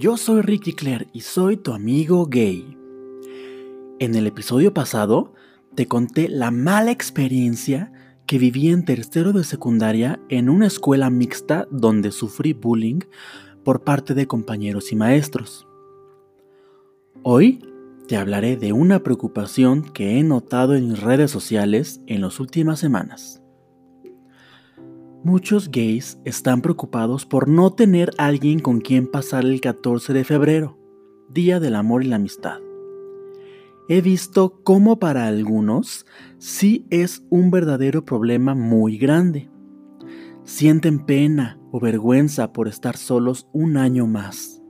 Yo soy Ricky Claire y soy tu amigo gay. En el episodio pasado te conté la mala experiencia que viví en tercero de secundaria en una escuela mixta donde sufrí bullying por parte de compañeros y maestros. Hoy te hablaré de una preocupación que he notado en mis redes sociales en las últimas semanas. Muchos gays están preocupados por no tener alguien con quien pasar el 14 de febrero, Día del Amor y la Amistad. He visto cómo para algunos sí es un verdadero problema muy grande. Sienten pena o vergüenza por estar solos un año más.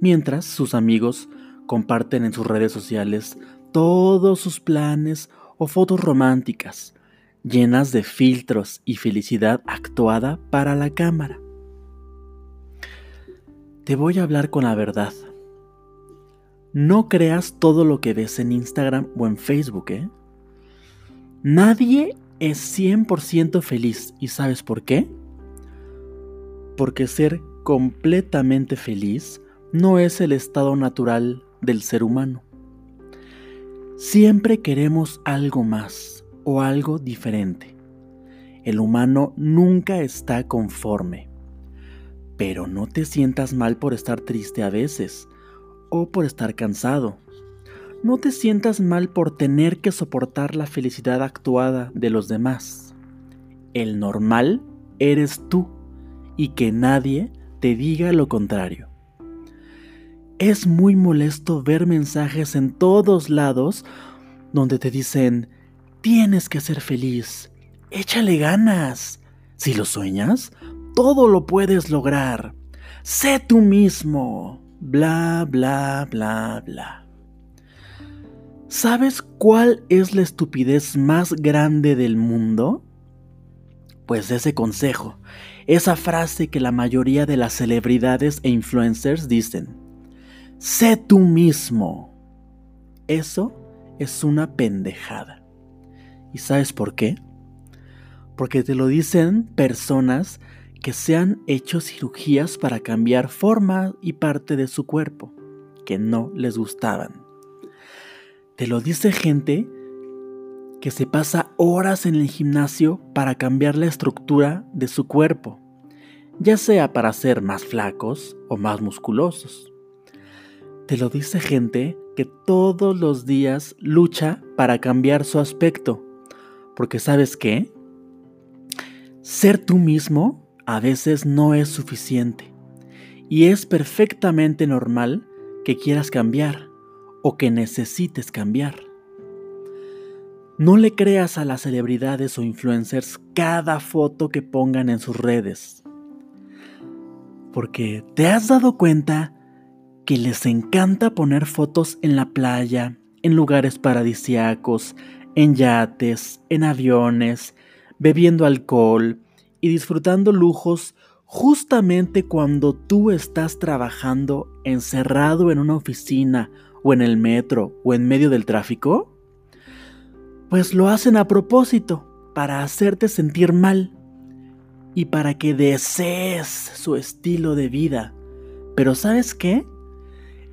Mientras sus amigos comparten en sus redes sociales todos sus planes o fotos románticas, llenas de filtros y felicidad actuada para la cámara. Te voy a hablar con la verdad. No creas todo lo que ves en Instagram o en Facebook, ¿eh? Nadie es 100% feliz. ¿Y sabes por qué? Porque ser completamente feliz no es el estado natural del ser humano. Siempre queremos algo más, o algo diferente. El humano nunca está conforme. Pero no te sientas mal por estar triste a veces o por estar cansado. No te sientas mal por tener que soportar la felicidad actuada de los demás. El normal eres tú y que nadie te diga lo contrario. Es muy molesto ver mensajes en todos lados donde te dicen, Tienes que ser feliz. Échale ganas. Si lo sueñas, todo lo puedes lograr. Sé tú mismo. Bla, bla, bla, bla. ¿Sabes cuál es la estupidez más grande del mundo? Pues ese consejo, esa frase que la mayoría de las celebridades e influencers dicen. Sé tú mismo. Eso es una pendejada. ¿Y sabes por qué? Porque te lo dicen personas que se han hecho cirugías para cambiar forma y parte de su cuerpo, que no les gustaban. Te lo dice gente que se pasa horas en el gimnasio para cambiar la estructura de su cuerpo, ya sea para ser más flacos o más musculosos. Te lo dice gente que todos los días lucha para cambiar su aspecto porque sabes qué? Ser tú mismo a veces no es suficiente. Y es perfectamente normal que quieras cambiar o que necesites cambiar. No le creas a las celebridades o influencers cada foto que pongan en sus redes. Porque te has dado cuenta que les encanta poner fotos en la playa, en lugares paradisiacos, en yates, en aviones, bebiendo alcohol y disfrutando lujos justamente cuando tú estás trabajando encerrado en una oficina o en el metro o en medio del tráfico? Pues lo hacen a propósito, para hacerte sentir mal y para que desees su estilo de vida. Pero ¿sabes qué?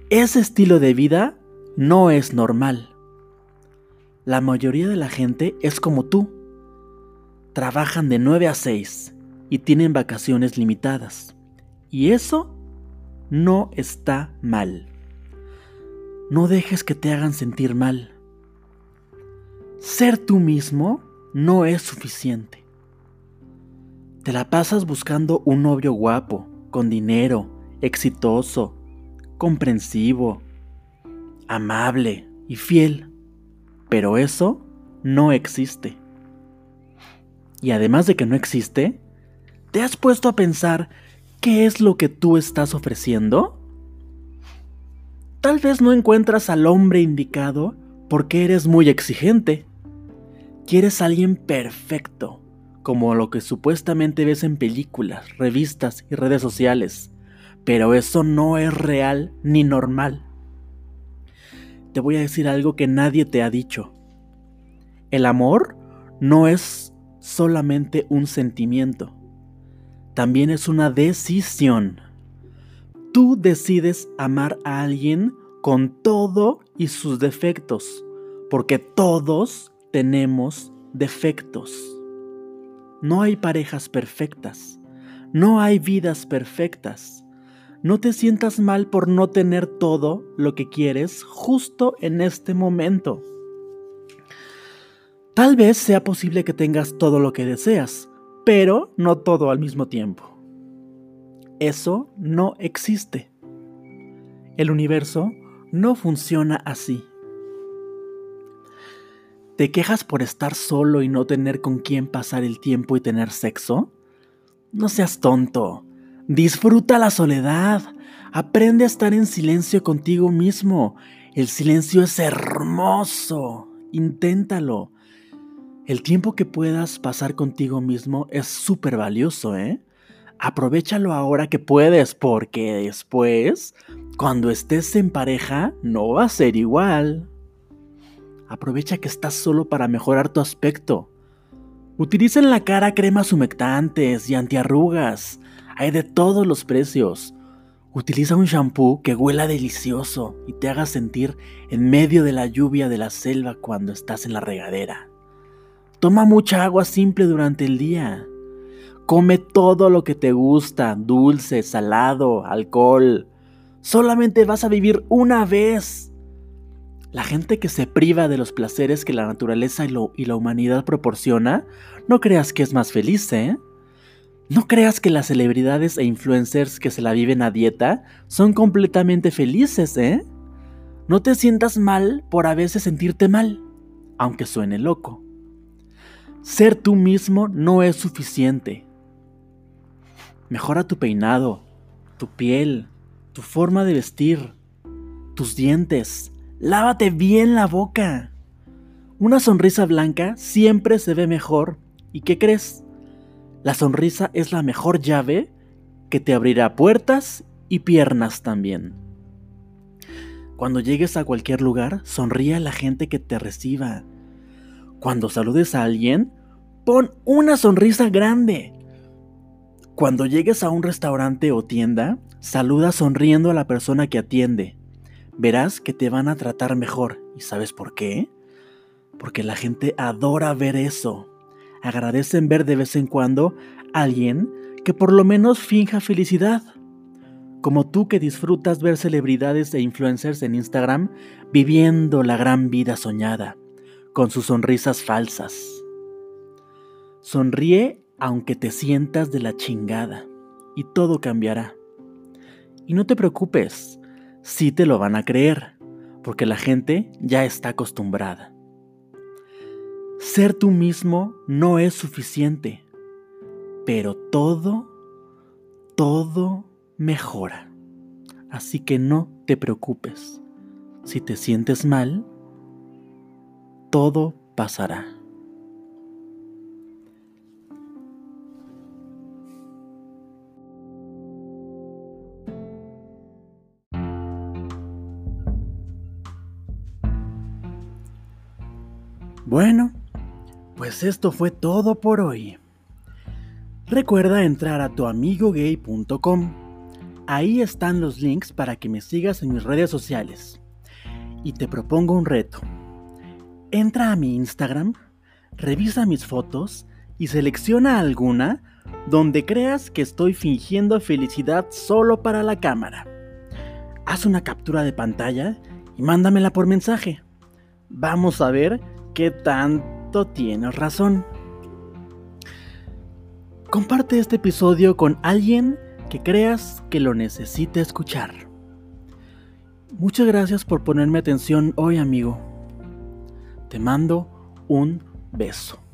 Ese estilo de vida no es normal. La mayoría de la gente es como tú. Trabajan de 9 a 6 y tienen vacaciones limitadas. Y eso no está mal. No dejes que te hagan sentir mal. Ser tú mismo no es suficiente. Te la pasas buscando un novio guapo, con dinero, exitoso, comprensivo, amable y fiel. Pero eso no existe. Y además de que no existe, ¿te has puesto a pensar qué es lo que tú estás ofreciendo? Tal vez no encuentras al hombre indicado porque eres muy exigente. Quieres a alguien perfecto, como lo que supuestamente ves en películas, revistas y redes sociales. Pero eso no es real ni normal te voy a decir algo que nadie te ha dicho. El amor no es solamente un sentimiento, también es una decisión. Tú decides amar a alguien con todo y sus defectos, porque todos tenemos defectos. No hay parejas perfectas, no hay vidas perfectas. No te sientas mal por no tener todo lo que quieres justo en este momento. Tal vez sea posible que tengas todo lo que deseas, pero no todo al mismo tiempo. Eso no existe. El universo no funciona así. ¿Te quejas por estar solo y no tener con quién pasar el tiempo y tener sexo? No seas tonto. Disfruta la soledad. Aprende a estar en silencio contigo mismo. El silencio es hermoso. Inténtalo. El tiempo que puedas pasar contigo mismo es súper valioso, ¿eh? Aprovechalo ahora que puedes, porque después, cuando estés en pareja, no va a ser igual. Aprovecha que estás solo para mejorar tu aspecto. Utiliza en la cara cremas humectantes y antiarrugas. Hay de todos los precios. Utiliza un shampoo que huela delicioso y te haga sentir en medio de la lluvia de la selva cuando estás en la regadera. Toma mucha agua simple durante el día. Come todo lo que te gusta, dulce, salado, alcohol. Solamente vas a vivir una vez. La gente que se priva de los placeres que la naturaleza y, la humanidad proporciona, no creas que es más feliz, ¿eh? No creas que las celebridades e influencers que se la viven a dieta son completamente felices, ¿eh? No te sientas mal por a veces sentirte mal, aunque suene loco. Ser tú mismo no es suficiente. Mejora tu peinado, tu piel, tu forma de vestir, tus dientes. Lávate bien la boca. Una sonrisa blanca siempre se ve mejor. ¿Y qué crees? La sonrisa es la mejor llave que te abrirá puertas y piernas también. Cuando llegues a cualquier lugar, sonríe a la gente que te reciba. Cuando saludes a alguien, pon una sonrisa grande. Cuando llegues a un restaurante o tienda, saluda sonriendo a la persona que atiende. Verás que te van a tratar mejor. ¿Y sabes por qué? Porque la gente adora ver eso agradecen ver de vez en cuando a alguien que por lo menos finja felicidad. Como tú que disfrutas ver celebridades e influencers en Instagram viviendo la gran vida soñada, con sus sonrisas falsas. Sonríe aunque te sientas de la chingada y todo cambiará. Y no te preocupes, sí te lo van a creer, porque la gente ya está acostumbrada. Ser tú mismo no es suficiente, pero todo, todo mejora. Así que no te preocupes. Si te sientes mal, todo pasará. Bueno, pues esto fue todo por hoy. Recuerda entrar a tuamigogay.com. Ahí están los links para que me sigas en mis redes sociales. Y te propongo un reto. Entra a mi Instagram, revisa mis fotos y selecciona alguna donde creas que estoy fingiendo felicidad solo para la cámara. Haz una captura de pantalla y mándamela por mensaje. Vamos a ver qué tienes razón. Comparte este episodio con alguien que creas que lo necesite escuchar. Muchas gracias por ponerme atención hoy, amigo. Te mando un beso.